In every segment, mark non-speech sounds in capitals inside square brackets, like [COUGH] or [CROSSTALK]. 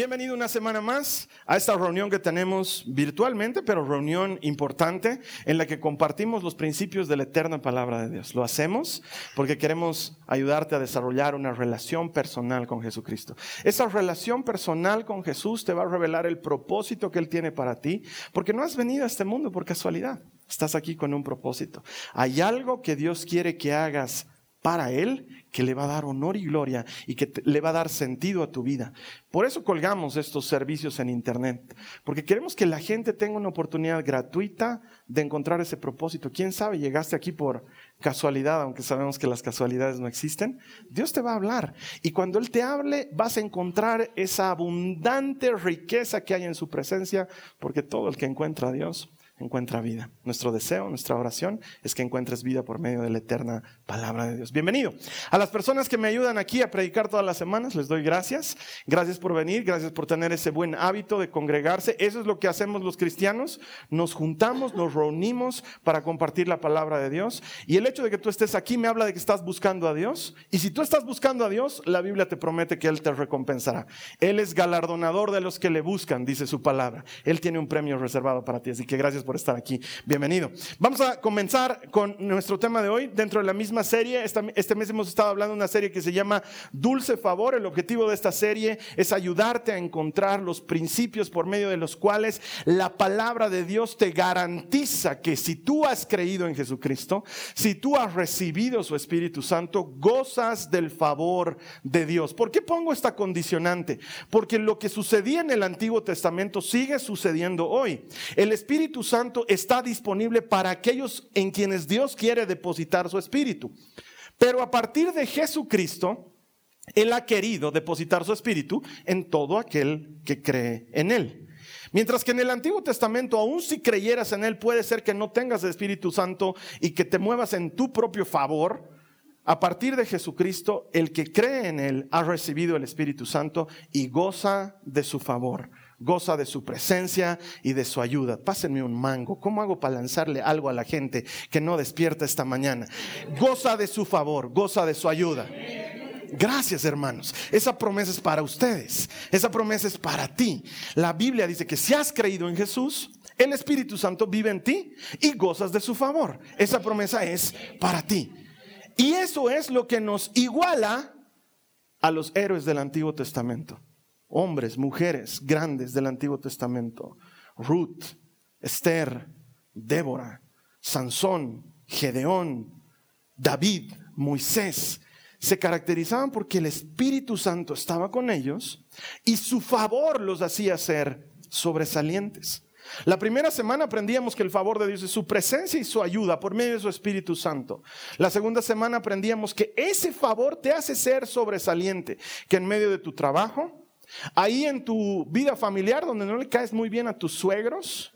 Bienvenido una semana más a esta reunión que tenemos virtualmente, pero reunión importante en la que compartimos los principios de la eterna palabra de Dios. Lo hacemos porque queremos ayudarte a desarrollar una relación personal con Jesucristo. Esa relación personal con Jesús te va a revelar el propósito que Él tiene para ti, porque no has venido a este mundo por casualidad. Estás aquí con un propósito. Hay algo que Dios quiere que hagas para Él que le va a dar honor y gloria y que le va a dar sentido a tu vida. Por eso colgamos estos servicios en Internet, porque queremos que la gente tenga una oportunidad gratuita de encontrar ese propósito. ¿Quién sabe? Llegaste aquí por casualidad, aunque sabemos que las casualidades no existen. Dios te va a hablar y cuando Él te hable vas a encontrar esa abundante riqueza que hay en su presencia, porque todo el que encuentra a Dios encuentra vida. Nuestro deseo, nuestra oración es que encuentres vida por medio de la eterna palabra de Dios. Bienvenido. A las personas que me ayudan aquí a predicar todas las semanas, les doy gracias. Gracias por venir, gracias por tener ese buen hábito de congregarse. Eso es lo que hacemos los cristianos. Nos juntamos, nos reunimos para compartir la palabra de Dios. Y el hecho de que tú estés aquí me habla de que estás buscando a Dios. Y si tú estás buscando a Dios, la Biblia te promete que Él te recompensará. Él es galardonador de los que le buscan, dice su palabra. Él tiene un premio reservado para ti. Así que gracias por por estar aquí. Bienvenido. Vamos a comenzar con nuestro tema de hoy dentro de la misma serie. Este mes hemos estado hablando de una serie que se llama Dulce Favor. El objetivo de esta serie es ayudarte a encontrar los principios por medio de los cuales la palabra de Dios te garantiza que si tú has creído en Jesucristo, si tú has recibido su Espíritu Santo, gozas del favor de Dios. ¿Por qué pongo esta condicionante? Porque lo que sucedía en el Antiguo Testamento sigue sucediendo hoy. El Espíritu Santo está disponible para aquellos en quienes Dios quiere depositar su espíritu. Pero a partir de Jesucristo, Él ha querido depositar su espíritu en todo aquel que cree en Él. Mientras que en el Antiguo Testamento, aun si creyeras en Él, puede ser que no tengas el Espíritu Santo y que te muevas en tu propio favor. A partir de Jesucristo, el que cree en Él ha recibido el Espíritu Santo y goza de su favor goza de su presencia y de su ayuda. Pásenme un mango. ¿Cómo hago para lanzarle algo a la gente que no despierta esta mañana? Goza de su favor, goza de su ayuda. Gracias hermanos. Esa promesa es para ustedes. Esa promesa es para ti. La Biblia dice que si has creído en Jesús, el Espíritu Santo vive en ti y gozas de su favor. Esa promesa es para ti. Y eso es lo que nos iguala a los héroes del Antiguo Testamento hombres, mujeres grandes del Antiguo Testamento. Ruth, Esther, Débora, Sansón, Gedeón, David, Moisés, se caracterizaban porque el Espíritu Santo estaba con ellos y su favor los hacía ser sobresalientes. La primera semana aprendíamos que el favor de Dios es su presencia y su ayuda por medio de su Espíritu Santo. La segunda semana aprendíamos que ese favor te hace ser sobresaliente, que en medio de tu trabajo, Ahí en tu vida familiar, donde no le caes muy bien a tus suegros,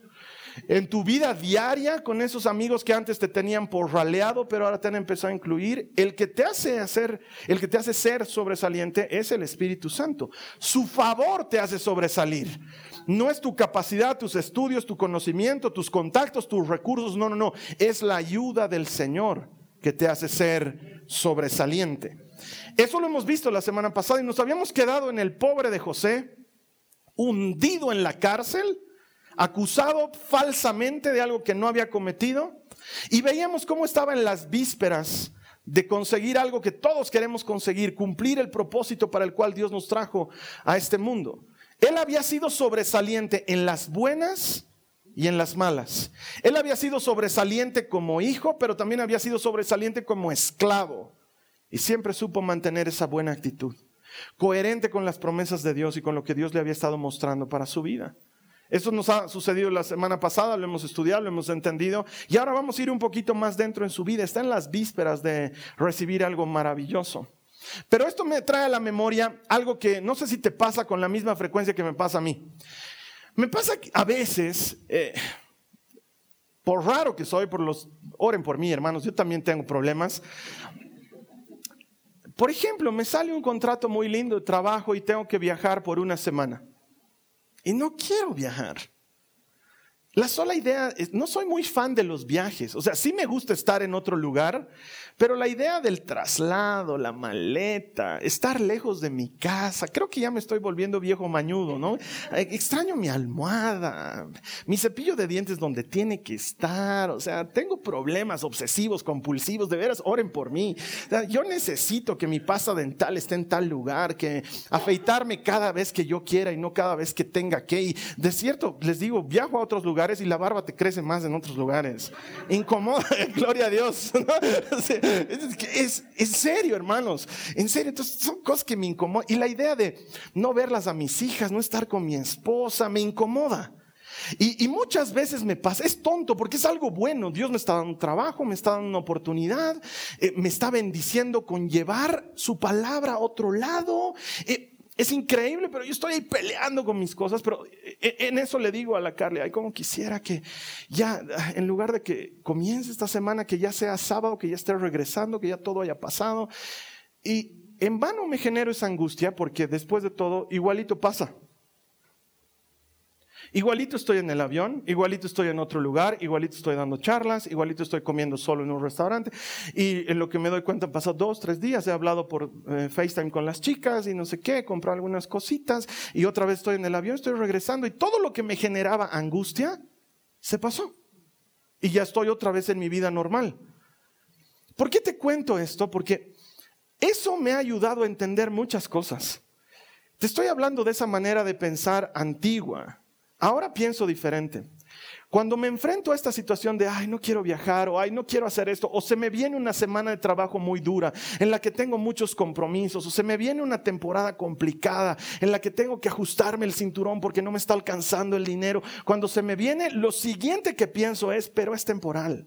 en tu vida diaria con esos amigos que antes te tenían por raleado, pero ahora te han empezado a incluir, el que te hace hacer, el que te hace ser sobresaliente es el Espíritu Santo. Su favor te hace sobresalir. No es tu capacidad, tus estudios, tu conocimiento, tus contactos, tus recursos, no, no, no, es la ayuda del Señor que te hace ser sobresaliente. Eso lo hemos visto la semana pasada y nos habíamos quedado en el pobre de José, hundido en la cárcel, acusado falsamente de algo que no había cometido, y veíamos cómo estaba en las vísperas de conseguir algo que todos queremos conseguir, cumplir el propósito para el cual Dios nos trajo a este mundo. Él había sido sobresaliente en las buenas y en las malas. Él había sido sobresaliente como hijo, pero también había sido sobresaliente como esclavo. Y siempre supo mantener esa buena actitud, coherente con las promesas de Dios y con lo que Dios le había estado mostrando para su vida. Esto nos ha sucedido la semana pasada, lo hemos estudiado, lo hemos entendido y ahora vamos a ir un poquito más dentro en su vida. Está en las vísperas de recibir algo maravilloso. Pero esto me trae a la memoria algo que no sé si te pasa con la misma frecuencia que me pasa a mí. Me pasa a veces, eh, por raro que soy, por los, oren por mí hermanos, yo también tengo problemas. Por ejemplo, me sale un contrato muy lindo de trabajo y tengo que viajar por una semana y no quiero viajar. La sola idea, es, no soy muy fan de los viajes, o sea, sí me gusta estar en otro lugar, pero la idea del traslado, la maleta, estar lejos de mi casa, creo que ya me estoy volviendo viejo mañudo, ¿no? Extraño mi almohada, mi cepillo de dientes donde tiene que estar, o sea, tengo problemas obsesivos, compulsivos, de veras, oren por mí. yo necesito que mi pasta dental esté en tal lugar, que afeitarme cada vez que yo quiera y no cada vez que tenga que. Y de cierto, les digo, viajo a otros lugares y la barba te crece más en otros lugares. Incomoda, [LAUGHS] gloria a Dios. [LAUGHS] Es, en serio, hermanos. En serio, entonces son cosas que me incomodan. Y la idea de no verlas a mis hijas, no estar con mi esposa, me incomoda. Y, muchas veces me pasa, es tonto porque es algo bueno. Dios me está dando un trabajo, me está dando una oportunidad, eh, me está bendiciendo con llevar su palabra a otro lado. Eh, es increíble, pero yo estoy ahí peleando con mis cosas, pero eh, en eso le digo a la Carly, ay, como quisiera que ya, en lugar de que comience esta semana, que ya sea sábado, que ya esté regresando, que ya todo haya pasado. Y en vano me genero esa angustia porque después de todo, igualito pasa. Igualito estoy en el avión, igualito estoy en otro lugar, igualito estoy dando charlas, igualito estoy comiendo solo en un restaurante. Y en lo que me doy cuenta, pasado dos, tres días, he hablado por eh, FaceTime con las chicas y no sé qué, compré algunas cositas y otra vez estoy en el avión, estoy regresando y todo lo que me generaba angustia se pasó. Y ya estoy otra vez en mi vida normal. ¿Por qué te cuento esto? Porque eso me ha ayudado a entender muchas cosas. Te estoy hablando de esa manera de pensar antigua Ahora pienso diferente. Cuando me enfrento a esta situación de, ay, no quiero viajar, o ay, no quiero hacer esto, o se me viene una semana de trabajo muy dura, en la que tengo muchos compromisos, o se me viene una temporada complicada, en la que tengo que ajustarme el cinturón porque no me está alcanzando el dinero, cuando se me viene, lo siguiente que pienso es, pero es temporal,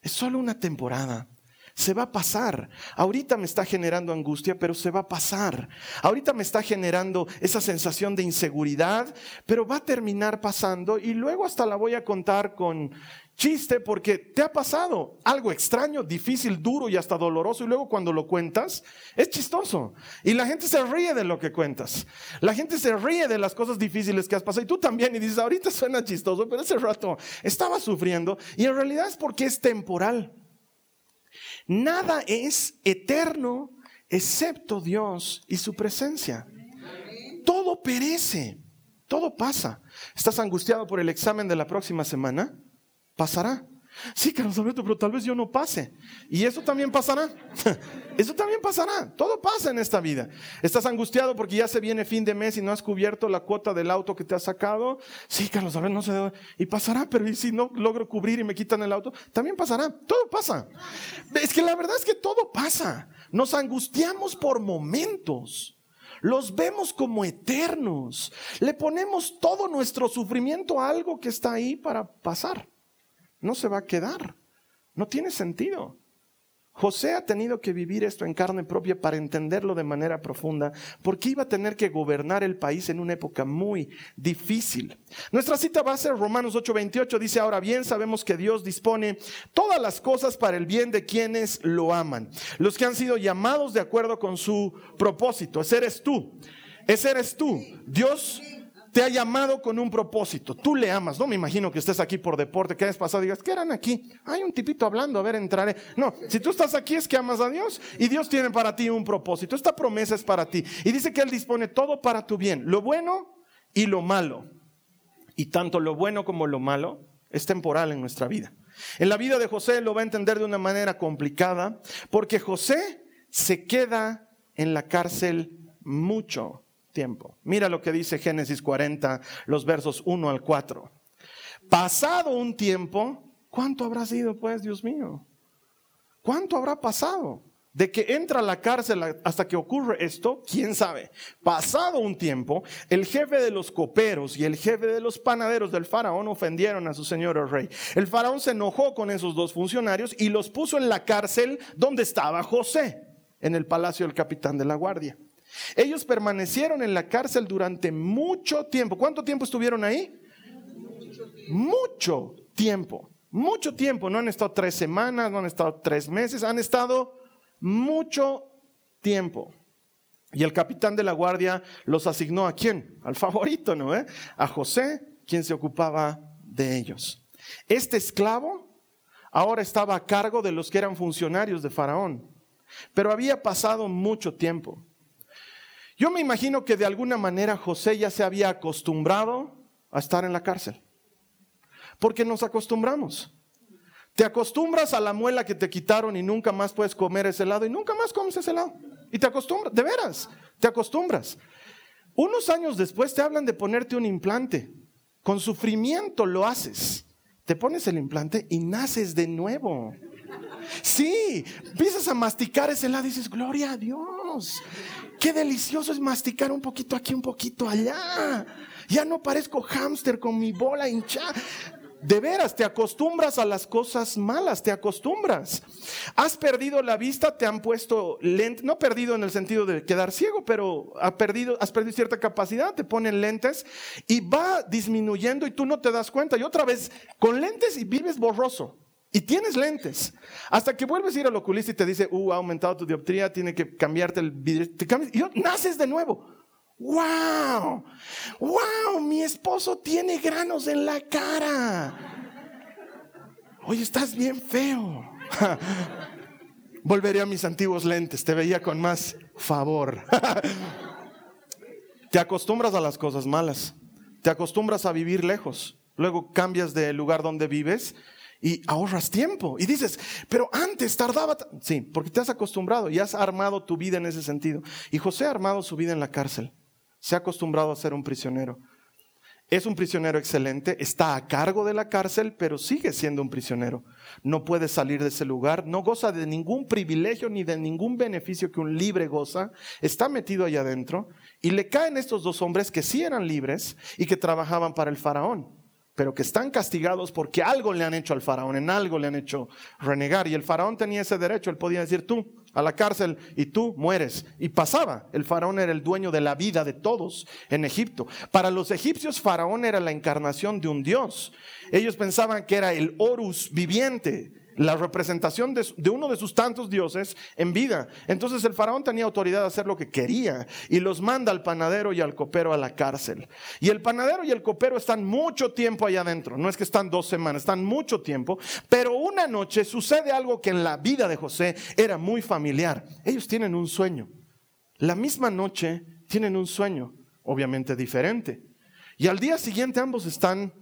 es solo una temporada se va a pasar. Ahorita me está generando angustia, pero se va a pasar. Ahorita me está generando esa sensación de inseguridad, pero va a terminar pasando y luego hasta la voy a contar con chiste porque te ha pasado algo extraño, difícil, duro y hasta doloroso y luego cuando lo cuentas es chistoso y la gente se ríe de lo que cuentas. La gente se ríe de las cosas difíciles que has pasado y tú también y dices, ahorita suena chistoso, pero ese rato estaba sufriendo y en realidad es porque es temporal. Nada es eterno excepto Dios y su presencia. Todo perece, todo pasa. ¿Estás angustiado por el examen de la próxima semana? Pasará. Sí, Carlos Alberto, pero tal vez yo no pase. Y eso también pasará. [LAUGHS] Eso también pasará. Todo pasa en esta vida. Estás angustiado porque ya se viene fin de mes y no has cubierto la cuota del auto que te has sacado. Sí, Carlos Alberto, no sé. Y pasará, pero ¿y si no logro cubrir y me quitan el auto? También pasará. Todo pasa. Es que la verdad es que todo pasa. Nos angustiamos por momentos. Los vemos como eternos. Le ponemos todo nuestro sufrimiento a algo que está ahí para pasar no se va a quedar. No tiene sentido. José ha tenido que vivir esto en carne propia para entenderlo de manera profunda, porque iba a tener que gobernar el país en una época muy difícil. Nuestra cita va a ser Romanos 8:28, dice, ahora bien sabemos que Dios dispone todas las cosas para el bien de quienes lo aman, los que han sido llamados de acuerdo con su propósito. Ese eres tú, ese eres tú. Dios te ha llamado con un propósito. Tú le amas. No me imagino que estés aquí por deporte, que hayas pasado y digas, ¿qué eran aquí? Hay un tipito hablando, a ver, entraré. No, si tú estás aquí es que amas a Dios y Dios tiene para ti un propósito. Esta promesa es para ti. Y dice que Él dispone todo para tu bien, lo bueno y lo malo. Y tanto lo bueno como lo malo es temporal en nuestra vida. En la vida de José lo va a entender de una manera complicada, porque José se queda en la cárcel mucho tiempo. Mira lo que dice Génesis 40, los versos 1 al 4. Pasado un tiempo, ¿cuánto habrá sido pues, Dios mío? ¿Cuánto habrá pasado? de que entra a la cárcel hasta que ocurre esto, quién sabe. Pasado un tiempo, el jefe de los coperos y el jefe de los panaderos del faraón ofendieron a su señor el rey. El faraón se enojó con esos dos funcionarios y los puso en la cárcel donde estaba José, en el palacio del capitán de la guardia. Ellos permanecieron en la cárcel durante mucho tiempo. ¿Cuánto tiempo estuvieron ahí? Mucho tiempo. Mucho tiempo. No han estado tres semanas, no han estado tres meses, han estado mucho tiempo. Y el capitán de la guardia los asignó a quién? Al favorito, ¿no? Eh? A José, quien se ocupaba de ellos. Este esclavo ahora estaba a cargo de los que eran funcionarios de Faraón, pero había pasado mucho tiempo. Yo me imagino que de alguna manera José ya se había acostumbrado a estar en la cárcel, porque nos acostumbramos. Te acostumbras a la muela que te quitaron y nunca más puedes comer ese helado y nunca más comes ese helado. Y te acostumbras, de veras, te acostumbras. Unos años después te hablan de ponerte un implante. Con sufrimiento lo haces. Te pones el implante y naces de nuevo. Sí, empiezas a masticar ese helado y dices, gloria a Dios. Qué delicioso es masticar un poquito aquí, un poquito allá. Ya no parezco hámster con mi bola hinchada. De veras, te acostumbras a las cosas malas, te acostumbras. Has perdido la vista, te han puesto lentes, no perdido en el sentido de quedar ciego, pero has perdido, has perdido cierta capacidad, te ponen lentes y va disminuyendo y tú no te das cuenta. Y otra vez, con lentes y vives borroso. Y tienes lentes. Hasta que vuelves a ir al oculista y te dice, uh, ha aumentado tu dioptría, tiene que cambiarte el vidrio. Te cambias, y naces de nuevo. ¡Wow! ¡Wow! Mi esposo tiene granos en la cara. Oye, estás bien feo. [LAUGHS] Volveré a mis antiguos lentes, te veía con más favor. [LAUGHS] te acostumbras a las cosas malas, te acostumbras a vivir lejos, luego cambias de lugar donde vives y ahorras tiempo. Y dices, pero antes tardaba. Sí, porque te has acostumbrado y has armado tu vida en ese sentido. Y José ha armado su vida en la cárcel se ha acostumbrado a ser un prisionero. Es un prisionero excelente, está a cargo de la cárcel, pero sigue siendo un prisionero. No puede salir de ese lugar, no goza de ningún privilegio ni de ningún beneficio que un libre goza. Está metido allá adentro y le caen estos dos hombres que sí eran libres y que trabajaban para el faraón, pero que están castigados porque algo le han hecho al faraón, en algo le han hecho renegar. Y el faraón tenía ese derecho, él podía decir, tú, a la cárcel y tú mueres. Y pasaba. El faraón era el dueño de la vida de todos en Egipto. Para los egipcios, faraón era la encarnación de un dios. Ellos pensaban que era el Horus viviente, la representación de, uno de sus tantos dioses en vida. Entonces el faraón tenía autoridad de hacer lo que quería y los manda al panadero y al copero a la cárcel. Y el panadero y el copero están mucho tiempo allá adentro. No es que están dos semanas, están mucho tiempo. Pero una noche sucede algo que en la vida de José era muy familiar. Ellos tienen un sueño. La misma noche tienen un sueño, obviamente diferente. Y al día siguiente ambos están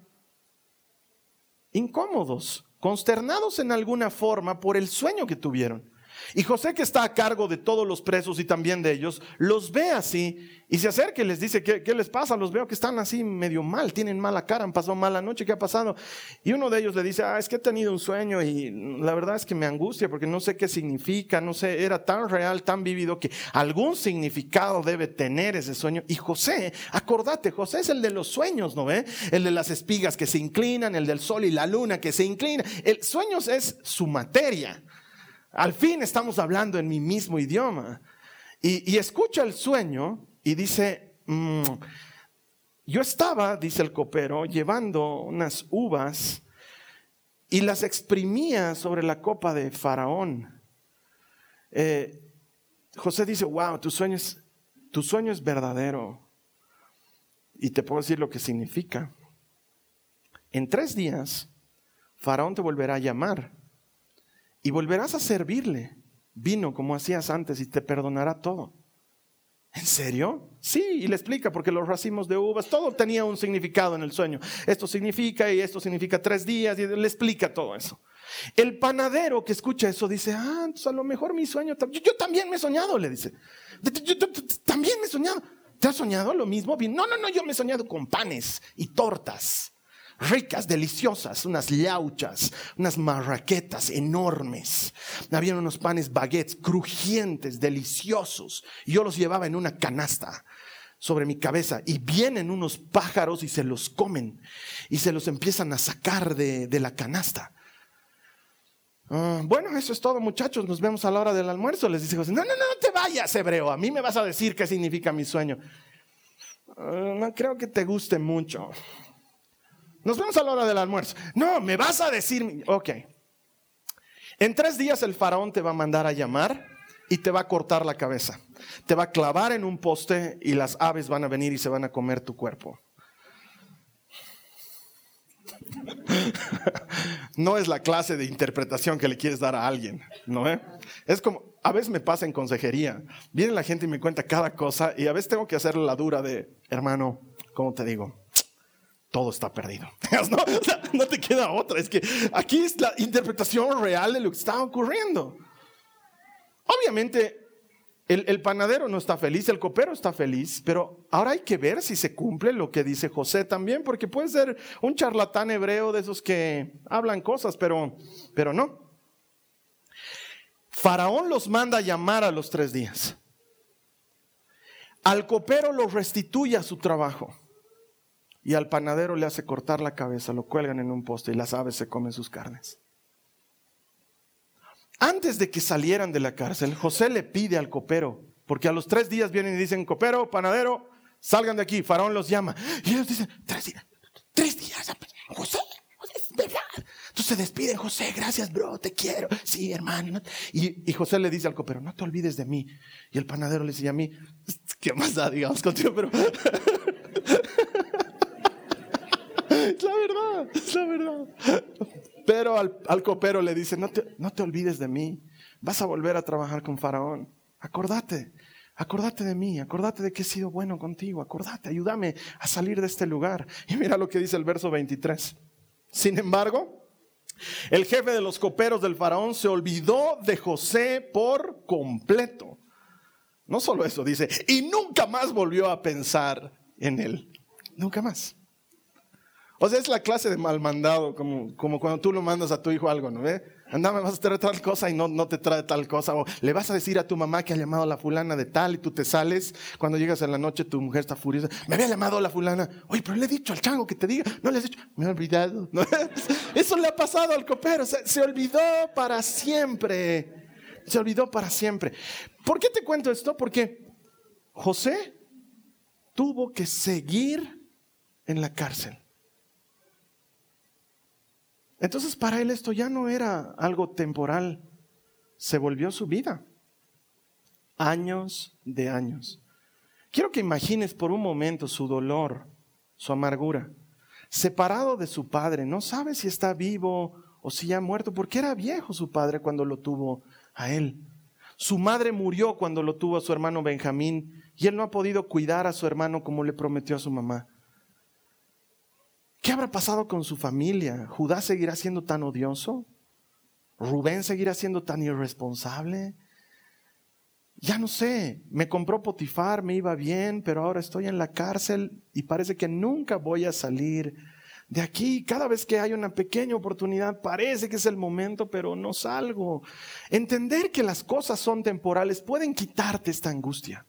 incómodos consternados en alguna forma por el sueño que tuvieron. Y José, que está a cargo de todos los presos y también de ellos, los ve así y se acerca y les dice, ¿qué, les pasa? Los veo que están así medio mal, tienen mala cara, han pasado mala noche, ¿qué ha pasado? Y uno de ellos le dice, ah, es que he tenido un sueño y la verdad es que me angustia porque no sé qué significa, no sé, era tan real, tan vivido que algún significado debe tener ese sueño. Y José, acordate, José es el de los sueños, ¿no ve? El de las espigas que se inclinan, el del sol y la luna que se inclinan. El sueños es su materia. Al fin estamos hablando en mi mismo idioma. Y, escucha el sueño y dice, mm, yo estaba, dice el copero, llevando unas uvas y las exprimía sobre la copa de Faraón. Eh, José dice, wow, tu sueño, es, tu sueño es verdadero. Y te puedo decir lo que significa. En tres días, Faraón te volverá a llamar y volverás a servirle vino como hacías antes y te perdonará todo. ¿En serio? Sí, y le explica, porque los racimos de uvas, todo tenía un significado en el sueño. Esto significa y esto significa tres días, y le explica todo eso. El panadero que escucha eso dice, ah, entonces a lo mejor mi sueño, yo, yo también me he soñado, le dice. Yo, también me he soñado. ¿Te has soñado lo mismo? No, no, no, yo me he soñado con panes y tortas. Ricas, deliciosas, unas llauchas, unas marraquetas enormes. Habían unos panes baguettes crujientes, deliciosos. Y yo los llevaba en una canasta sobre mi cabeza y vienen unos pájaros y se los comen y se los empiezan a sacar de, la canasta. Ah, bueno, eso es todo, muchachos. Nos vemos a la hora del almuerzo. Les dice José: No, no, no, no te vayas, hebreo. A mí me vas a decir qué significa mi sueño. Ah, no creo que te guste mucho. Nos vemos a la hora del almuerzo. No, me vas a decir. Ok. En tres días el faraón te va a mandar a llamar y te va a cortar la cabeza. Te va a clavar en un poste y las aves van a venir y se van a comer tu cuerpo. [LAUGHS] No es la clase de interpretación que le quieres dar a alguien, ¿no? Eh? Es como, a veces me pasa en consejería. Viene la gente y me cuenta cada cosa y a veces tengo que hacerle la dura de, hermano, ¿cómo te digo? Todo está perdido. [LAUGHS] ¿No? te queda otra. Es que aquí es la interpretación real de lo que está ocurriendo. Obviamente, el, panadero no está feliz, el copero está feliz, pero ahora hay que ver si se cumple lo que dice José también, porque puede ser un charlatán hebreo de esos que hablan cosas, pero, pero no. Faraón los manda a llamar a los tres días. Al copero lo restituye a su trabajo y al panadero le hace cortar la cabeza, lo cuelgan en un poste y las aves se comen sus carnes. Antes de que salieran de la cárcel, José le pide al copero, porque a los tres días vienen y dicen, copero, panadero, salgan de aquí. Faraón los llama. Y ellos dicen, tres días, tres días, José, José, verdad. Entonces se despiden, José, gracias, bro, te quiero. Sí, hermano. Y, y, José le dice al copero, no te olvides de mí. Y el panadero le dice a mí, ¿qué más da, digamos, contigo? Pero [LAUGHS] es la verdad, es la verdad. Pero al, copero le dice, no te, no te olvides de mí, vas a volver a trabajar con Faraón. Acordate, acordate de mí, acordate de que he sido bueno contigo, acordate, ayúdame a salir de este lugar. Y mira lo que dice el verso 23. Sin embargo, el jefe de los coperos del faraón se olvidó de José por completo. No solo eso, dice, y nunca más volvió a pensar en él. Nunca más. O sea, es la clase de mal mandado, como, como cuando tú lo mandas a tu hijo algo, ¿no ve? Anda, me vas a traer tal cosa y no, no te trae tal cosa. O le vas a decir a tu mamá que ha llamado a la fulana de tal y tú te sales. Cuando llegas en la noche, tu mujer está furiosa. Me había llamado a la fulana. Oye, pero le he dicho al chango que te diga. No le has dicho. Me he olvidado. [LAUGHS] Eso le ha pasado al copero. Se, se olvidó para siempre. Se olvidó para siempre. ¿Por qué te cuento esto? Porque José tuvo que seguir en la cárcel. Entonces para él esto ya no era algo temporal, se volvió su vida. Años de años. Quiero que imagines por un momento su dolor, su amargura. Separado de su padre, no sabe si está vivo o si ya ha muerto, porque era viejo su padre cuando lo tuvo a él. Su madre murió cuando lo tuvo a su hermano Benjamín y él no ha podido cuidar a su hermano como le prometió a su mamá. ¿Qué habrá pasado con su familia? ¿Judá seguirá siendo tan odioso? ¿Rubén seguirá siendo tan irresponsable? Ya no sé, me compró Potifar, me iba bien, pero ahora estoy en la cárcel y parece que nunca voy a salir de aquí. Cada vez que hay una pequeña oportunidad, parece que es el momento, pero no salgo. Entender que las cosas son temporales pueden quitarte esta angustia.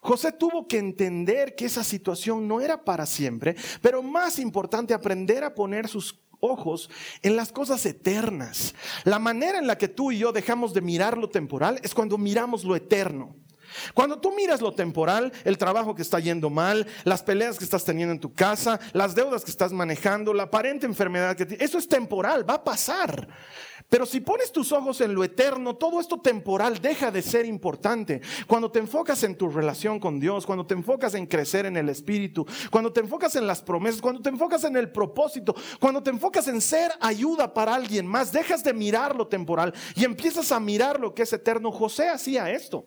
José tuvo que entender que esa situación no era para siempre, pero más importante, aprender a poner sus ojos en las cosas eternas. La manera en la que tú y yo dejamos de mirar lo temporal es cuando miramos lo eterno. Cuando tú miras lo temporal, el trabajo que está yendo mal, las peleas que estás teniendo en tu casa, las deudas que estás manejando, la aparente enfermedad que tienes, eso es temporal, va a pasar. Pero si pones tus ojos en lo eterno, todo esto temporal deja de ser importante. Cuando te enfocas en tu relación con Dios, cuando te enfocas en crecer en el Espíritu, cuando te enfocas en las promesas, cuando te enfocas en el propósito, cuando te enfocas en ser ayuda para alguien más, dejas de mirar lo temporal y empiezas a mirar lo que es eterno. José hacía esto.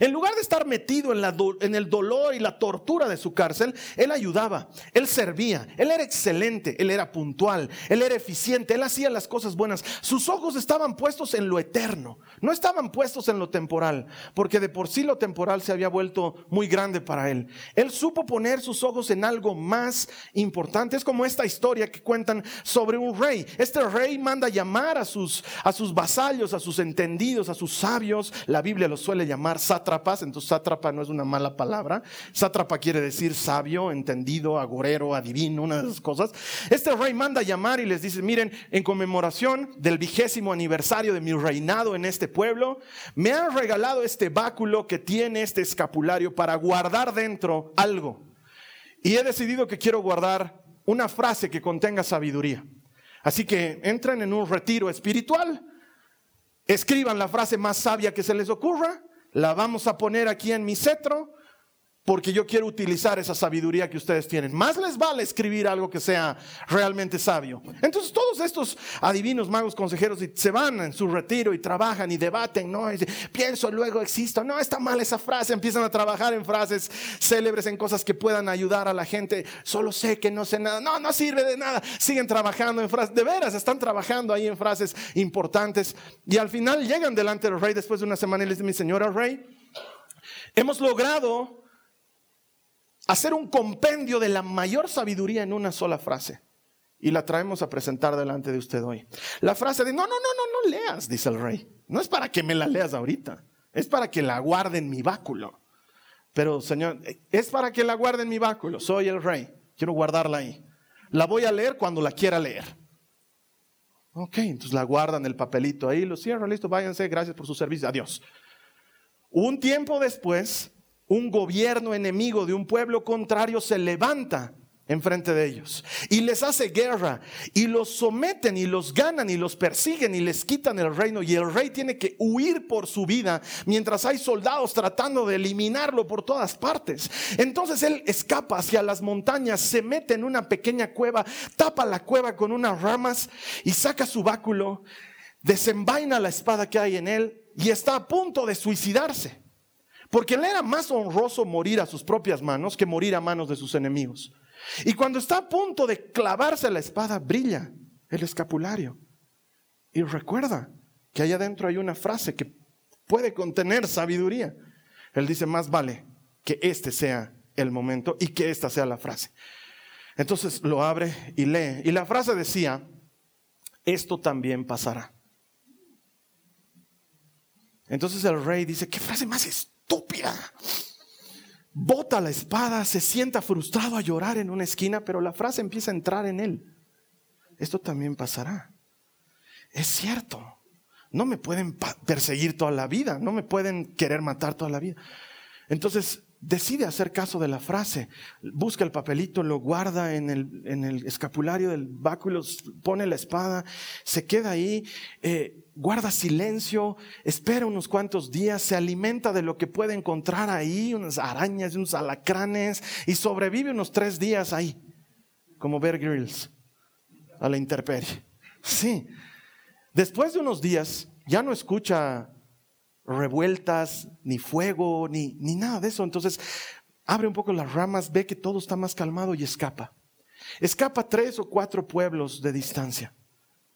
En lugar de estar metido en, el dolor y la tortura de su cárcel, él ayudaba, él servía, él era excelente, él era puntual, él era eficiente, él hacía las cosas buenas. Sus ojos estaban puestos en lo eterno, no estaban puestos en lo temporal, porque de por sí lo temporal se había vuelto muy grande para él. Él supo poner sus ojos en algo más importante. Es como esta historia que cuentan sobre un rey. Este rey manda llamar a sus, a sus vasallos, a sus entendidos, a sus sabios. La Biblia los suele llamar sátrapas, entonces sátrapa no es una mala palabra. Sátrapa quiere decir sabio, entendido, agorero, adivino, una de esas cosas. Este rey manda llamar y les dice, miren, en conmemoración del vigésimo aniversario de mi reinado en este pueblo, me han regalado este báculo que tiene este escapulario para guardar dentro algo. Y he decidido que quiero guardar una frase que contenga sabiduría. Así que entren en un retiro espiritual, escriban la frase más sabia que se les ocurra la vamos a poner aquí en mi cetro porque yo quiero utilizar esa sabiduría que ustedes tienen. Más les vale escribir algo que sea realmente sabio. Entonces todos estos adivinos, magos, consejeros se van en su retiro y trabajan y debaten, no, pienso, luego existo, no, está mal esa frase, empiezan a trabajar en frases célebres, en cosas que puedan ayudar a la gente, solo sé que no sé nada, no, no sirve de nada, siguen trabajando en frases, de veras, están trabajando ahí en frases importantes. Y al final llegan delante del rey después de una semana y les dicen, mi señora rey, hemos logrado hacer un compendio de la mayor sabiduría en una sola frase. Y la traemos a presentar delante de usted hoy. La frase de, no, no, no, no, no leas, dice el rey. No es para que me la leas ahorita, es para que la guarde en mi báculo. Pero, Señor, es para que la guarde en mi báculo. Soy el rey, quiero guardarla ahí. La voy a leer cuando la quiera leer. Ok, entonces la guardan el papelito ahí, lo cierran, listo, váyanse, gracias por su servicio, adiós. Un tiempo después, un gobierno enemigo de un pueblo contrario se levanta enfrente de ellos y les hace guerra y los someten y los ganan y los persiguen y les quitan el reino y el rey tiene que huir por su vida mientras hay soldados tratando de eliminarlo por todas partes. Entonces él escapa hacia las montañas, se mete en una pequeña cueva, tapa la cueva con unas ramas y saca su báculo, desenvaina la espada que hay en él y está a punto de suicidarse. Porque le era más honroso morir a sus propias manos que morir a manos de sus enemigos. Y cuando está a punto de clavarse la espada, brilla el escapulario. Y recuerda que allá adentro hay una frase que puede contener sabiduría. Él dice, más vale que este sea el momento y que esta sea la frase. Entonces lo abre y lee. Y la frase decía, esto también pasará. Entonces el rey dice, ¿qué frase más es? Estúpida. Bota la espada, se sienta frustrado a llorar en una esquina, pero la frase empieza a entrar en él. Esto también pasará. Es cierto. No me pueden perseguir toda la vida, no me pueden querer matar toda la vida. Entonces decide hacer caso de la frase, busca el papelito, lo guarda en el, en el escapulario del báculo, pone la espada, se queda ahí, eh, guarda silencio, espera unos cuantos días, se alimenta de lo que puede encontrar ahí, unas arañas, unos alacranes, y sobrevive unos tres días ahí, como Bear Grylls, a la intemperie. Sí. Después de unos días, ya no escucha revueltas, ni fuego, ni, ni nada de eso. Entonces, abre un poco las ramas, ve que todo está más calmado y escapa. Escapa tres o cuatro pueblos de distancia.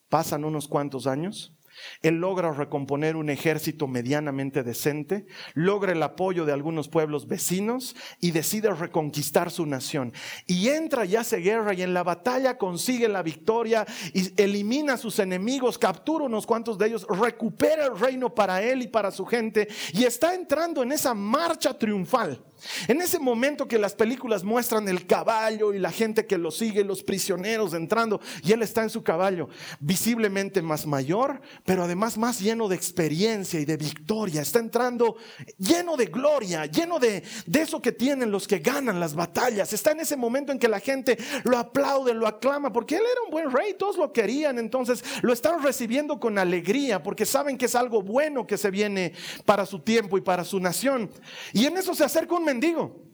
Pasan unos cuantos años él logra recomponer un ejército medianamente decente, logra el apoyo de algunos pueblos vecinos y decide reconquistar su nación. Y entra y hace guerra y en la batalla consigue la victoria y elimina a sus enemigos, captura unos cuantos de ellos, recupera el reino para él y para su gente y está entrando en esa marcha triunfal. En ese momento que las películas muestran el caballo y la gente que lo sigue, los prisioneros entrando, y él está en su caballo, visiblemente más mayor, pero además más lleno de experiencia y de victoria. Está entrando lleno de gloria, lleno de, de eso que tienen los que ganan las batallas. Está en ese momento en que la gente lo aplaude, lo aclama, porque él era un buen rey, todos lo querían, entonces lo están recibiendo con alegría, porque saben que es algo bueno que se viene para su tiempo y para su nación. Y en eso se acerca un mendigo.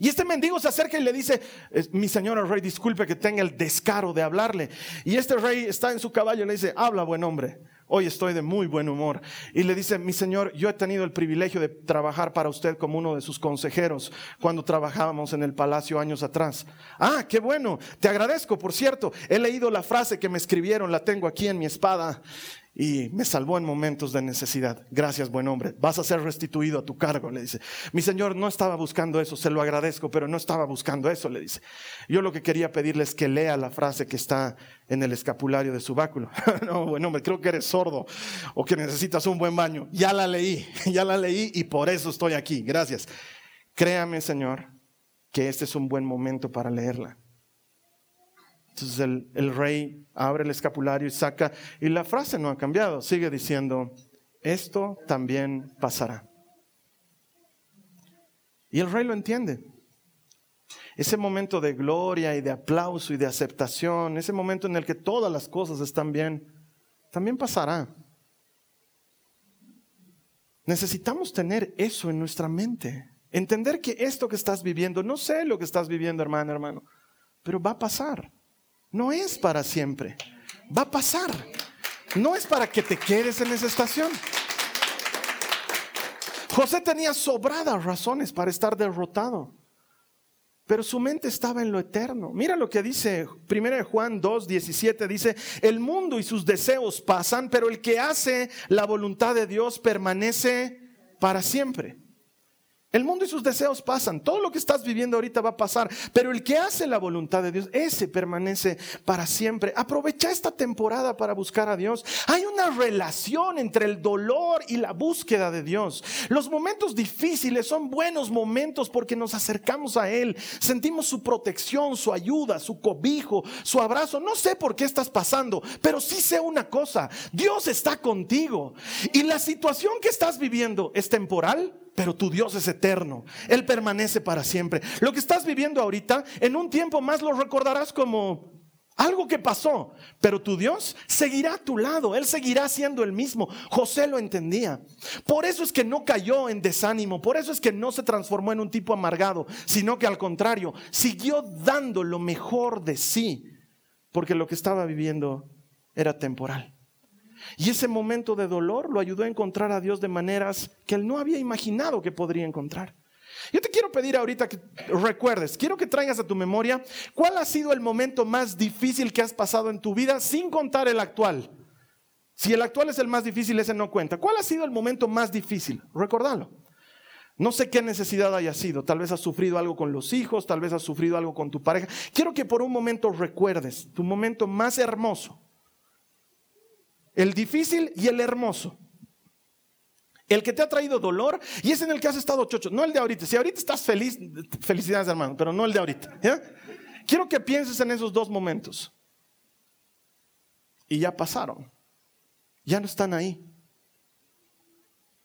Y este mendigo se acerca y le dice, mi señor rey, disculpe que tenga el descaro de hablarle. Y este rey está en su caballo y le dice, habla buen hombre, Hoy estoy de muy buen humor. Y le dice, mi señor, yo he tenido el privilegio de trabajar para usted como uno de sus consejeros cuando trabajábamos en el palacio años atrás. Ah, qué bueno. Te agradezco, por cierto. He leído la frase que me escribieron, la tengo aquí en mi espada y me salvó en momentos de necesidad. Gracias, buen hombre. Vas a ser restituido a tu cargo, le dice. Mi señor no estaba buscando eso, se lo agradezco, pero no estaba buscando eso, le dice. Yo lo que quería pedirle es que lea la frase que está en el escapulario de su báculo. [LAUGHS] no, buen hombre, creo que eres sordo o que necesitas un buen baño. Ya la leí, [LAUGHS] ya la leí y por eso estoy aquí. Gracias. Créame, señor, que este es un buen momento para leerla. Entonces el, rey abre el escapulario y saca, y la frase no ha cambiado, sigue diciendo, esto también pasará. Y el rey lo entiende. Ese momento de gloria y de aplauso y de aceptación, ese momento en el que todas las cosas están bien, también pasará. Necesitamos tener eso en nuestra mente. Entender que esto que estás viviendo, no sé lo que estás viviendo, hermano, hermano, pero va a pasar. No es para siempre. Va a pasar. No es para que te quedes en esa estación. José tenía sobradas razones para estar derrotado, pero su mente estaba en lo eterno. Mira lo que dice 1 Juan 2, 17, dice, el mundo y sus deseos pasan, pero el que hace la voluntad de Dios permanece para siempre. El mundo y sus deseos pasan. Todo lo que estás viviendo ahorita va a pasar. Pero el que hace la voluntad de Dios, ese permanece para siempre. Aprovecha esta temporada para buscar a Dios. Hay una relación entre el dolor y la búsqueda de Dios. Los momentos difíciles son buenos momentos porque nos acercamos a Él. Sentimos su protección, su ayuda, su cobijo, su abrazo. No sé por qué estás pasando, pero sí sé una cosa. Dios está contigo. Y la situación que estás viviendo es temporal pero tu Dios es eterno. Él permanece para siempre. Lo que estás viviendo ahorita, en un tiempo más lo recordarás como algo que pasó, pero tu Dios seguirá a tu lado, Él seguirá siendo el mismo. José lo entendía. Por eso es que no cayó en desánimo, por eso es que no se transformó en un tipo amargado, sino que al contrario, siguió dando lo mejor de sí, porque lo que estaba viviendo era temporal. Y ese momento de dolor lo ayudó a encontrar a Dios de maneras que él no había imaginado que podría encontrar. Yo te quiero pedir ahorita que recuerdes, quiero que traigas a tu memoria cuál ha sido el momento más difícil que has pasado en tu vida sin contar el actual. Si el actual es el más difícil, ese no cuenta. ¿Cuál ha sido el momento más difícil? Recordalo. No sé qué necesidad haya sido. Tal vez has sufrido algo con los hijos, tal vez has sufrido algo con tu pareja. Quiero que por un momento recuerdes tu momento más hermoso el difícil y el hermoso. El que te ha traído dolor y es en el que has estado chocho, no el de ahorita. Si ahorita estás feliz, felicidades hermano, pero no el de ahorita. Quiero que pienses en esos dos momentos. Y ya pasaron. Ya no están ahí.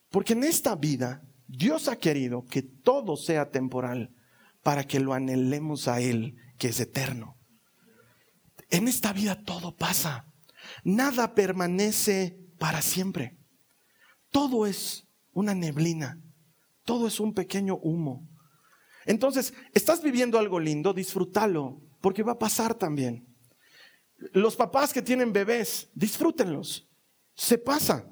Porque en esta vida Dios ha querido que todo sea temporal para que lo anhelemos a Él, que es eterno. En esta vida todo pasa. Nada permanece para siempre. Todo es una neblina. Todo es un pequeño humo. Entonces, estás viviendo algo lindo, disfrútalo, porque va a pasar también. Los papás que tienen bebés, disfrútenlos. Se pasa.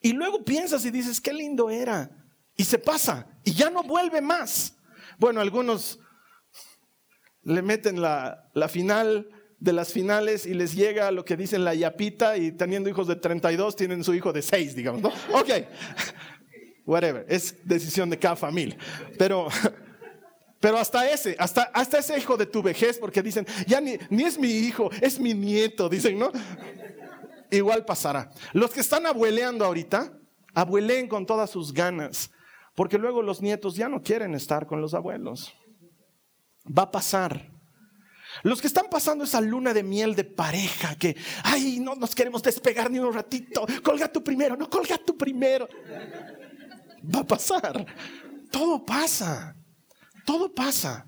Y luego piensas y dices, qué lindo era. Y se pasa. Y ya no vuelve más. Bueno, algunos le meten la, la final de las finales y les llega lo que dicen la yapita y teniendo hijos de 32 tienen su hijo de 6, digamos, ¿no? [LAUGHS] Ok, whatever, es decisión de cada familia. Pero, pero hasta ese, hasta, hasta ese hijo de tu vejez, porque dicen, ya ni, ni es mi hijo, es mi nieto, dicen, ¿no? Igual pasará. Los que están abueleando ahorita, abueleen con todas sus ganas, porque luego los nietos ya no quieren estar con los abuelos. Va a pasar. Los que están pasando esa luna de miel de pareja, que, ay, no nos queremos despegar ni un ratito, colga tú primero, no colga tú primero. Va a pasar. Todo pasa. Todo pasa.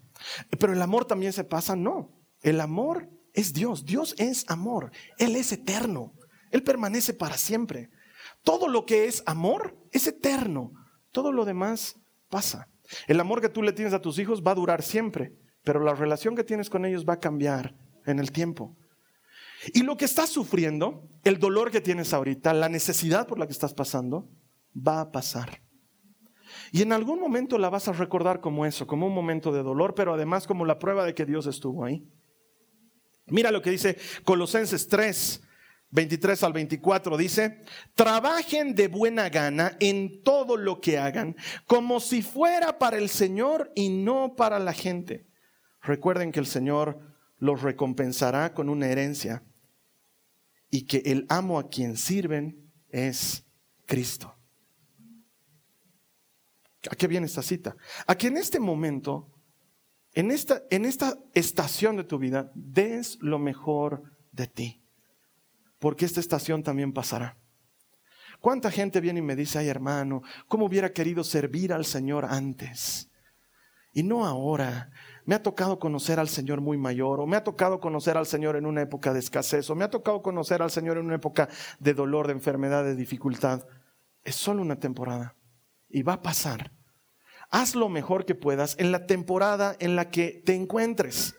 Pero el amor también se pasa, no. El amor es Dios. Dios es amor. Él es eterno. Él permanece para siempre. Todo lo que es amor es eterno. Todo lo demás pasa. El amor que tú le tienes a tus hijos va a durar siempre pero la relación que tienes con ellos va a cambiar en el tiempo. Y lo que estás sufriendo, el dolor que tienes ahorita, la necesidad por la que estás pasando, va a pasar. Y en algún momento la vas a recordar como eso, como un momento de dolor, pero además como la prueba de que Dios estuvo ahí. Mira lo que dice Colosenses 3, 23 al 24 dice, trabajen de buena gana en todo lo que hagan, como si fuera para el Señor y no para la gente. Recuerden que el Señor los recompensará con una herencia y que el amo a quien sirven es Cristo. ¿A qué viene esta cita? A que en este momento, en esta, en esta estación de tu vida, des lo mejor de ti. Porque esta estación también pasará. ¿Cuánta gente viene y me dice, ay hermano, cómo hubiera querido servir al Señor antes? Y no ahora. Me ha tocado conocer al Señor muy mayor, o me ha tocado conocer al Señor en una época de escasez, o me ha tocado conocer al Señor en una época de dolor, de enfermedad, de dificultad. Es solo una temporada y va a pasar. Haz lo mejor que puedas en la temporada en la que te encuentres.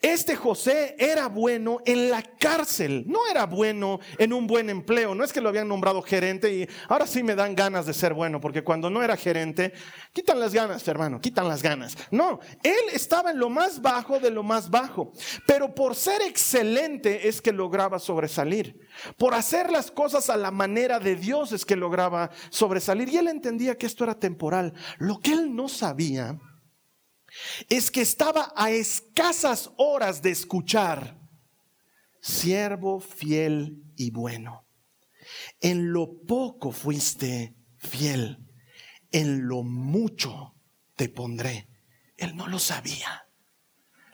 Este José era bueno en la cárcel, no era bueno en un buen empleo. No es que lo habían nombrado gerente y ahora sí me dan ganas de ser bueno, porque cuando no era gerente, quitan las ganas, hermano, quitan las ganas. No, él estaba en lo más bajo de lo más bajo, pero por ser excelente es que lograba sobresalir. Por hacer las cosas a la manera de Dios es que lograba sobresalir. Y él entendía que esto era temporal. Lo que él no sabía es que estaba a escasas horas de escuchar, siervo fiel y bueno. En lo poco fuiste fiel, en lo mucho te pondré. Él no lo sabía.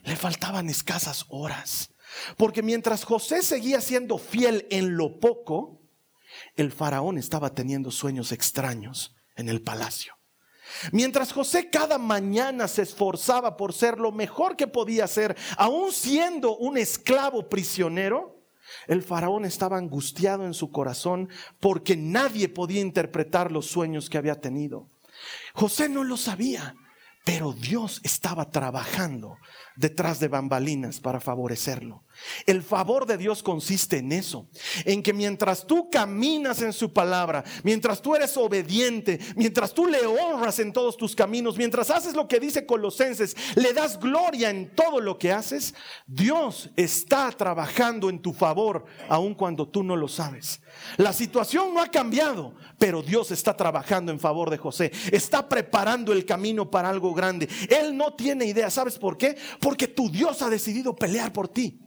Le faltaban escasas horas. Porque mientras José seguía siendo fiel en lo poco, el faraón estaba teniendo sueños extraños en el palacio. Mientras José cada mañana se esforzaba por ser lo mejor que podía ser, aún siendo un esclavo prisionero, el faraón estaba angustiado en su corazón porque nadie podía interpretar los sueños que había tenido. José no lo sabía, pero Dios estaba trabajando detrás de bambalinas para favorecerlo. El favor de Dios consiste en eso, en que mientras tú caminas en su palabra, mientras tú eres obediente, mientras tú le honras en todos tus caminos, mientras haces lo que dice Colosenses, le das gloria en todo lo que haces, Dios está trabajando en tu favor, aun cuando tú no lo sabes. La situación no ha cambiado, pero Dios está trabajando en favor de José, está preparando el camino para algo grande. Él no tiene idea, ¿sabes por qué? Porque tu Dios ha decidido pelear por ti.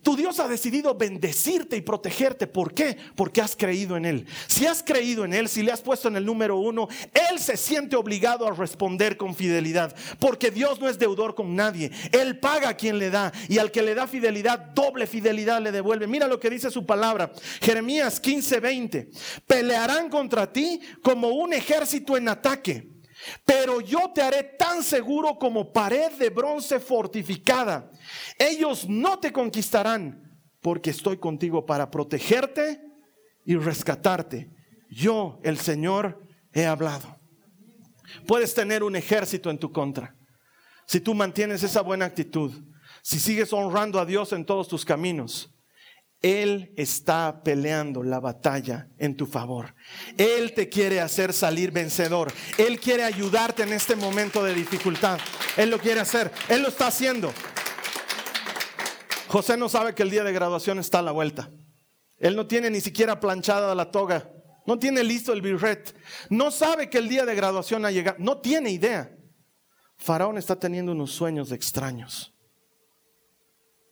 Tu Dios ha decidido bendecirte y protegerte. ¿Por qué? Porque has creído en Él. Si has creído en Él, si le has puesto en el número uno, Él se siente obligado a responder con fidelidad. Porque Dios no es deudor con nadie. Él paga a quien le da. Y al que le da fidelidad, doble fidelidad le devuelve. Mira lo que dice su palabra. Jeremías 15:20. Pelearán contra ti como un ejército en ataque. Pero yo te haré tan seguro como pared de bronce fortificada. Ellos no te conquistarán porque estoy contigo para protegerte y rescatarte. Yo, el Señor, he hablado. Puedes tener un ejército en tu contra. Si tú mantienes esa buena actitud, si sigues honrando a Dios en todos tus caminos, él está peleando la batalla en tu favor. Él te quiere hacer salir vencedor. Él quiere ayudarte en este momento de dificultad. Él lo quiere hacer. Él lo está haciendo. José no sabe que el día de graduación está a la vuelta. Él no tiene ni siquiera planchada la toga. No tiene listo el birret. No sabe que el día de graduación ha llegado. No tiene idea. Faraón está teniendo unos sueños extraños.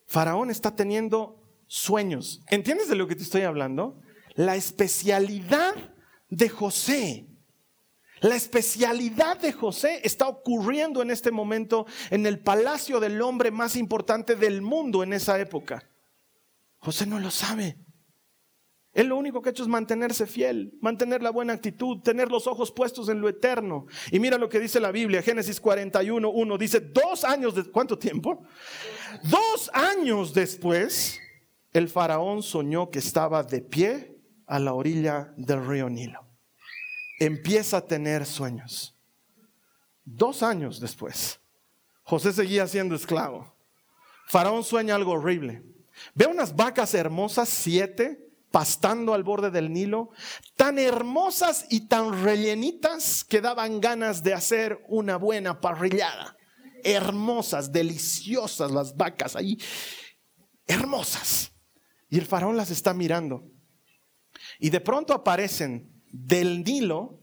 Faraón está teniendo sueños. ¿Entiendes de lo que te estoy hablando? La especialidad de José. La especialidad de José está ocurriendo en este momento en el palacio del hombre más importante del mundo en esa época. José no lo sabe. Él lo único que ha hecho es mantenerse fiel, mantener la buena actitud, tener los ojos puestos en lo eterno. Y mira lo que dice la Biblia, Génesis 41, 1, dice, dos años, de, ¿cuánto tiempo? Dos años después, el faraón soñó que estaba de pie a la orilla del río Nilo. Empieza a tener sueños. Dos años después, José seguía siendo esclavo. Faraón sueña algo horrible. Ve unas vacas hermosas, siete, pastando al borde del Nilo, tan hermosas y tan rellenitas que daban ganas de hacer una buena parrillada. Hermosas, deliciosas las vacas ahí, hermosas. Y el faraón las está mirando. Y de pronto aparecen del Nilo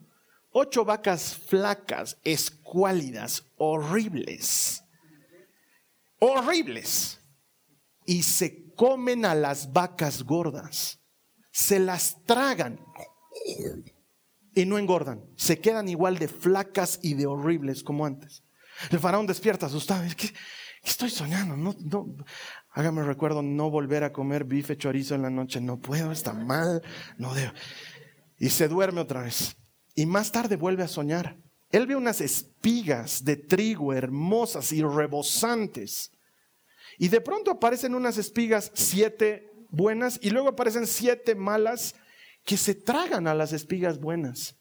ocho vacas flacas, escuálidas, horribles. Horribles. Y se comen a las vacas gordas se las tragan y no engordan. Se quedan igual de flacas y de horribles como antes. El faraón despierta asustado. ¿Qué, estoy soñando? No, no. Hágame recuerdo no volver a comer bife chorizo en la noche. No puedo, está mal. No debo. Y se duerme otra vez. Y más tarde vuelve a soñar. Él ve unas espigas de trigo hermosas y rebosantes. Y de pronto aparecen unas espigas siete buenas y luego aparecen siete malas que se tragan a las espigas buenas.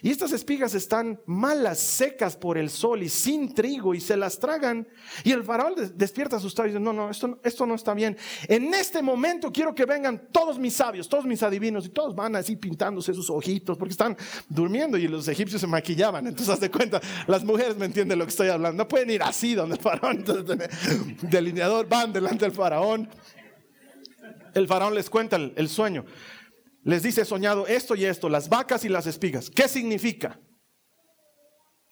Y estas espigas están malas, secas por el sol y sin trigo y se las tragan. Y el faraón despierta asustado y dice, no, no esto, esto no está bien. En este momento quiero que vengan todos mis sabios, todos mis adivinos y todos van así pintándose sus ojitos porque están durmiendo y los egipcios se maquillaban. Entonces, haz de cuenta, las mujeres me entienden lo que estoy hablando. No pueden ir así donde el faraón. Entonces, delineador van delante del faraón el faraón les cuenta el, sueño. Les dice soñado esto y esto, las vacas y las espigas. ¿Qué significa?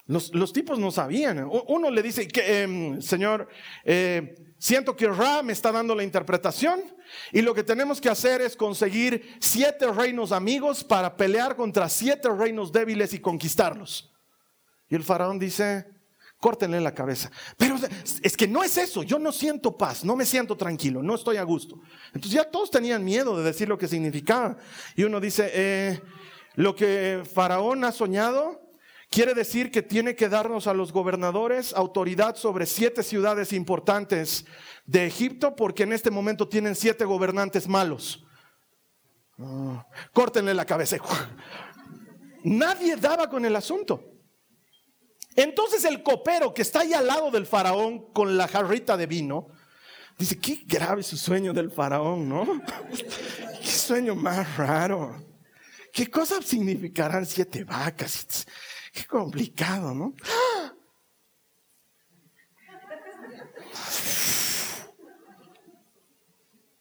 Los, tipos no sabían. Uno le dice, que, em, Señor, eh, siento que Ra me está dando la interpretación y lo que tenemos que hacer es conseguir siete reinos amigos para pelear contra siete reinos débiles y conquistarlos. Y el faraón dice, córtenle la cabeza. Pero es que no es eso, yo no siento paz, no me siento tranquilo, no estoy a gusto. Entonces ya todos tenían miedo de decir lo que significaba. Y uno dice, eh, lo que Faraón ha soñado quiere decir que tiene que darnos a los gobernadores autoridad sobre siete ciudades importantes de Egipto, porque en este momento tienen siete gobernantes malos. Ah, córtenle la cabeza. [LAUGHS] Nadie daba con el asunto. Entonces el copero que está ahí al lado del faraón con la jarrita de vino, dice, qué grave su sueño del faraón, ¿no? [LAUGHS] Qué sueño más raro. ¿Qué cosas significarán siete vacas? Qué complicado, ¿no? [GASPS]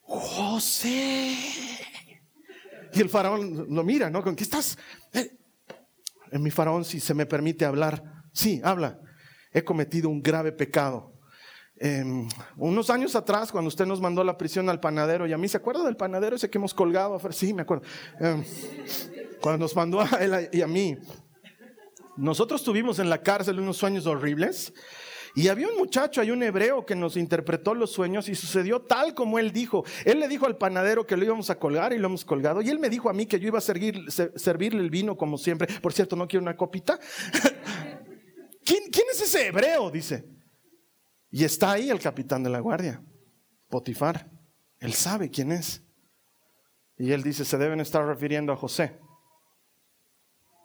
José. Y el faraón lo mira, ¿no? ¿Con qué estás? Eh, en mi faraón, si se me permite hablar, Sí, habla. He cometido un grave pecado. Em, unos años atrás, cuando usted nos mandó a la prisión al panadero, y a mí, ¿se acuerda del panadero ese que hemos colgado? Sí, me acuerdo. Em, cuando nos mandó a él y a mí, nosotros tuvimos en la cárcel unos sueños horribles. Y había un muchacho, hay un hebreo que nos interpretó los sueños y sucedió tal como él dijo. Él le dijo al panadero que lo íbamos a colgar y lo hemos colgado. Y él me dijo a mí que yo iba a servirle el vino como siempre. Por cierto, ¿no quiero una copita? [LAUGHS] ¿Quién, es ese hebreo? Dice. Y está ahí el capitán de la guardia, Potifar. Él sabe quién es. Y él dice, se deben estar refiriendo a José.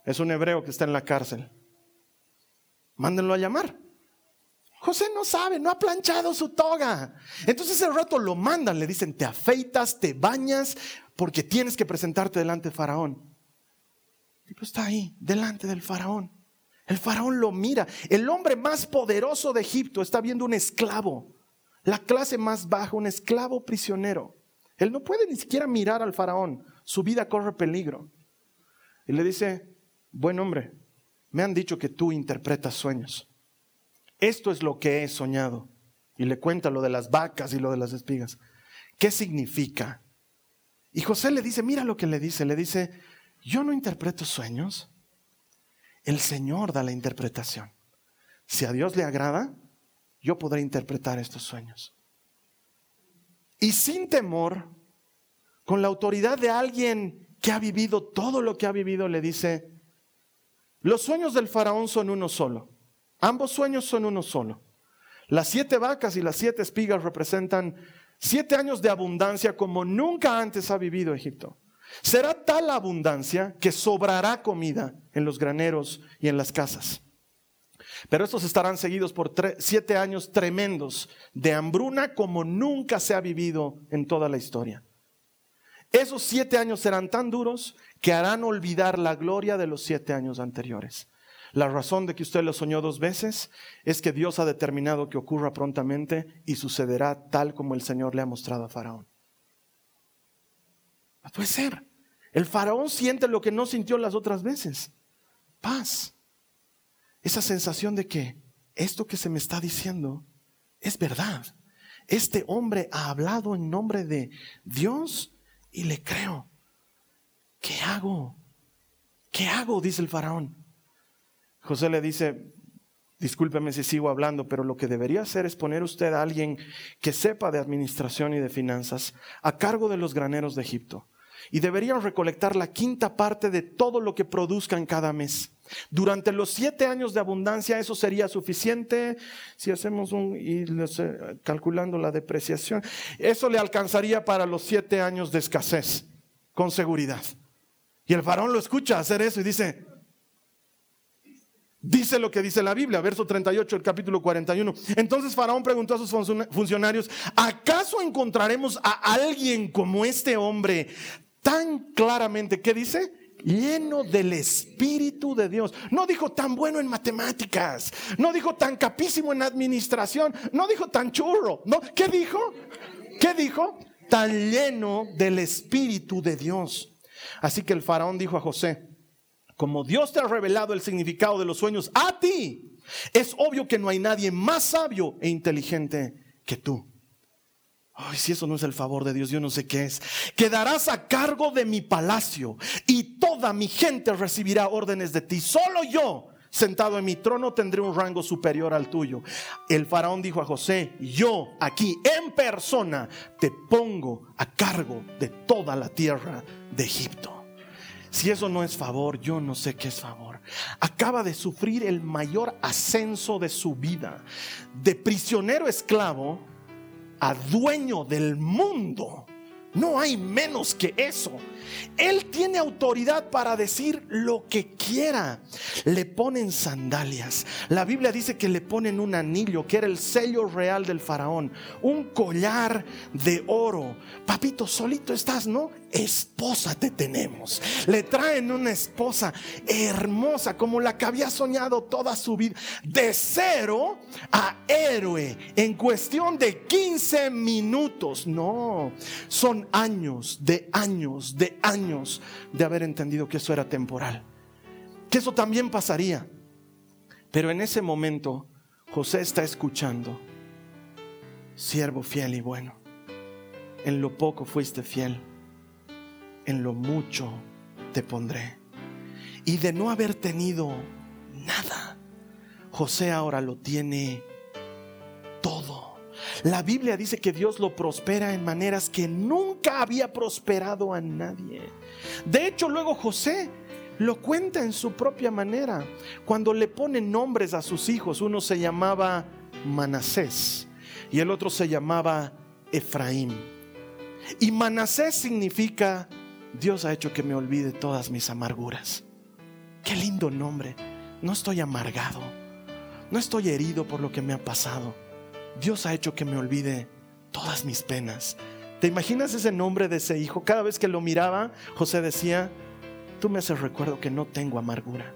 Es un hebreo que está en la cárcel. Mándenlo a llamar. José no sabe, no ha planchado su toga. Entonces el rato lo mandan, le dicen, te afeitas, te bañas, porque tienes que presentarte delante del faraón. Tipo está ahí, delante del faraón. El faraón lo mira. El hombre más poderoso de Egipto está viendo un esclavo, la clase más baja, un esclavo prisionero. Él no puede ni siquiera mirar al faraón. Su vida corre peligro. Y le dice, buen hombre, me han dicho que tú interpretas sueños. Esto es lo que he soñado. Y le cuenta lo de las vacas y lo de las espigas. ¿Qué significa? Y José le dice, mira lo que le dice. Le dice, yo no interpreto sueños. El Señor da la interpretación. Si a Dios le agrada, yo podré interpretar estos sueños. Y sin temor, con la autoridad de alguien que ha vivido todo lo que ha vivido, le dice, los sueños del faraón son uno solo. Ambos sueños son uno solo. Las siete vacas y las siete espigas representan siete años de abundancia como nunca antes ha vivido Egipto. Será tal abundancia que sobrará comida en los graneros y en las casas. Pero estos estarán seguidos por siete años tremendos de hambruna como nunca se ha vivido en toda la historia. Esos siete años serán tan duros que harán olvidar la gloria de los siete años anteriores. La razón de que usted lo soñó dos veces es que Dios ha determinado que ocurra prontamente y sucederá tal como el Señor le ha mostrado a Faraón. Puede ser. El faraón siente lo que no sintió las otras veces. Paz. Esa sensación de que esto que se me está diciendo es verdad. Este hombre ha hablado en nombre de Dios y le creo. ¿Qué hago? ¿Qué hago? Dice el faraón. José le dice, discúlpeme si sigo hablando, pero lo que debería hacer es poner usted a alguien que sepa de administración y de finanzas a cargo de los graneros de Egipto y deberían recolectar la quinta parte de todo lo que produzcan cada mes. Durante los siete años de abundancia eso sería suficiente. Si hacemos un, y calculando la depreciación, eso le alcanzaría para los siete años de escasez, con seguridad. Y el faraón lo escucha hacer eso y dice, Dice lo que dice la Biblia, verso 38 del capítulo 41. Entonces Faraón preguntó a sus funcionarios, ¿acaso encontraremos a alguien como este hombre tan claramente, ¿qué dice? Lleno del Espíritu de Dios. No dijo tan bueno en matemáticas, no dijo tan capísimo en administración, no dijo tan churro, ¿no? ¿Qué dijo? ¿Qué dijo? Tan lleno del Espíritu de Dios. Así que el faraón dijo a José, como Dios te ha revelado el significado de los sueños a ti, es obvio que no hay nadie más sabio e inteligente que tú. Ay, si eso no es el favor de Dios, yo no sé qué es. Quedarás a cargo de mi palacio y toda mi gente recibirá órdenes de ti. Solo yo, sentado en mi trono, tendré un rango superior al tuyo. El faraón dijo a José, yo aquí en persona te pongo a cargo de toda la tierra de Egipto. Si eso no es favor, yo no sé qué es favor. Acaba de sufrir el mayor ascenso de su vida. De prisionero esclavo a dueño del mundo. No hay menos que eso. Él tiene autoridad para decir lo que quiera. Le ponen sandalias. La Biblia dice que le ponen un anillo, que era el sello real del faraón. Un collar de oro. Papito, solito estás, ¿no? Esposa te tenemos. Le traen una esposa hermosa, como la que había soñado toda su vida. De cero a héroe en cuestión de 15 minutos. No, son años de años de años de haber entendido que eso era temporal, que eso también pasaría. Pero en ese momento José está escuchando, siervo fiel y bueno, en lo poco fuiste fiel, en lo mucho te pondré. Y de no haber tenido nada, José ahora lo tiene todo. La Biblia dice que Dios lo prospera en maneras que nunca había prosperado a nadie. De hecho, luego José lo cuenta en su propia manera. Cuando le pone nombres a sus hijos, uno se llamaba Manasés y el otro se llamaba Efraín. Y Manasés significa Dios ha hecho que me olvide todas mis amarguras. Qué lindo nombre. No estoy amargado. No estoy herido por lo que me ha pasado. Dios ha hecho que me olvide todas mis penas. ¿Te imaginas ese nombre de ese hijo? Cada vez que lo miraba, José decía, tú me haces recuerdo que no tengo amargura,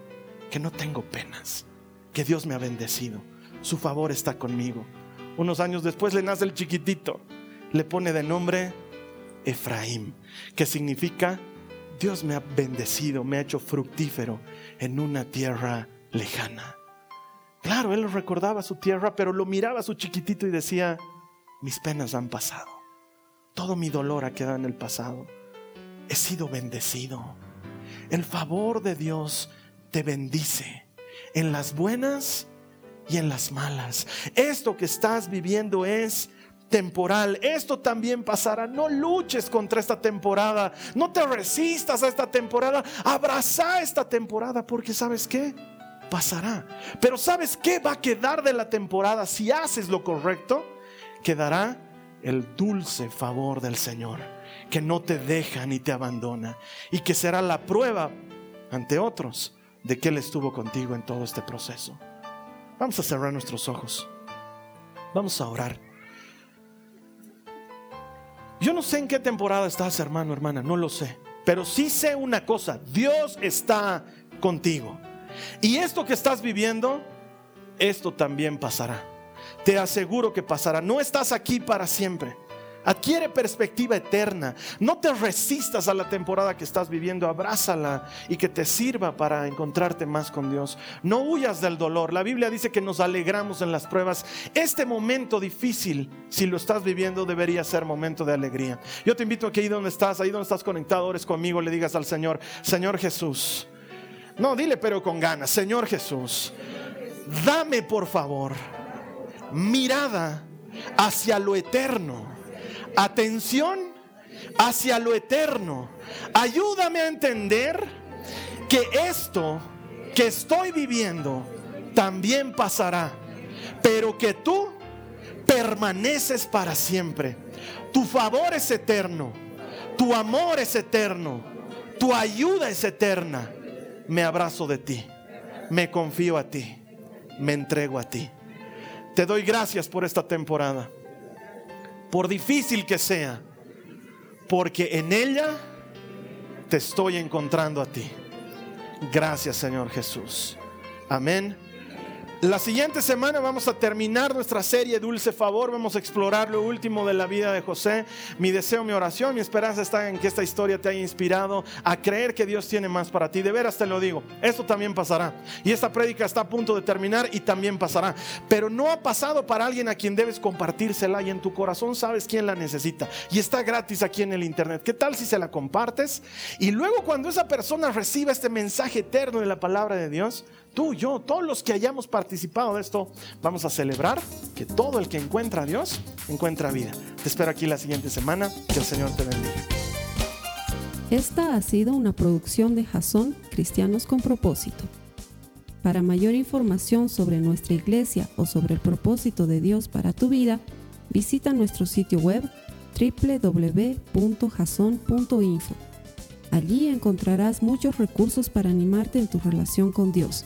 que no tengo penas, que Dios me ha bendecido, su favor está conmigo. Unos años después le nace el chiquitito, le pone de nombre Efraín, que significa Dios me ha bendecido, me ha hecho fructífero en una tierra lejana. Claro, él recordaba su tierra, pero lo miraba a su chiquitito y decía, mis penas han pasado. Todo mi dolor ha quedado en el pasado. He sido bendecido. El favor de Dios te bendice en las buenas y en las malas. Esto que estás viviendo es temporal. Esto también pasará. No luches contra esta temporada. No te resistas a esta temporada. Abraza esta temporada porque sabes qué? pasará. Pero ¿sabes qué va a quedar de la temporada si haces lo correcto? Quedará el dulce favor del Señor, que no te deja ni te abandona y que será la prueba ante otros de que Él estuvo contigo en todo este proceso. Vamos a cerrar nuestros ojos. Vamos a orar. Yo no sé en qué temporada estás, hermano, hermana, no lo sé. Pero sí sé una cosa, Dios está contigo. Y esto que estás viviendo, esto también pasará. Te aseguro que pasará. No estás aquí para siempre. Adquiere perspectiva eterna. No te resistas a la temporada que estás viviendo. Abrázala y que te sirva para encontrarte más con Dios. No huyas del dolor. La Biblia dice que nos alegramos en las pruebas. Este momento difícil, si lo estás viviendo, debería ser momento de alegría. Yo te invito a que ahí donde estás, ahí donde estás conectado, ores conmigo, le digas al Señor, Señor Jesús. No, dile pero con ganas, Señor Jesús, dame por favor mirada hacia lo eterno atención hacia lo eterno. Ayúdame a entender que esto que estoy viviendo también pasará, pero que tú permaneces para siempre. Tu favor es eterno, tu amor es eterno, tu ayuda es eterna. Me abrazo de ti, me confío a ti, me entrego a ti. Te doy gracias por esta temporada por difícil que sea, porque en ella te estoy encontrando a ti. Gracias Señor Jesús. Amén. La siguiente semana vamos a terminar nuestra serie Dulce Favor, vamos a explorar lo último de la vida de José. Mi deseo, mi oración, mi esperanza está en que esta historia te haya inspirado a creer que Dios tiene más para ti. De veras te lo digo, esto también pasará. Y esta prédica está a punto de terminar y también pasará. Pero no ha pasado para alguien a quien debes compartírsela y en tu corazón sabes quién la necesita. Y está gratis aquí en el internet. ¿Qué tal si se la compartes? Y luego cuando esa persona reciba este mensaje eterno de la palabra de Dios, tú, yo, todos los que hayamos participado de esto, vamos a celebrar que todo el que encuentra a Dios encuentra vida. Te espero aquí la siguiente semana. Que el Señor te bendiga. Esta ha sido una producción de Jason Cristianos con Propósito. Para mayor información sobre nuestra iglesia o sobre el propósito de Dios para tu vida, visita nuestro sitio web www.jason.info. Allí encontrarás muchos recursos para animarte en tu relación con Dios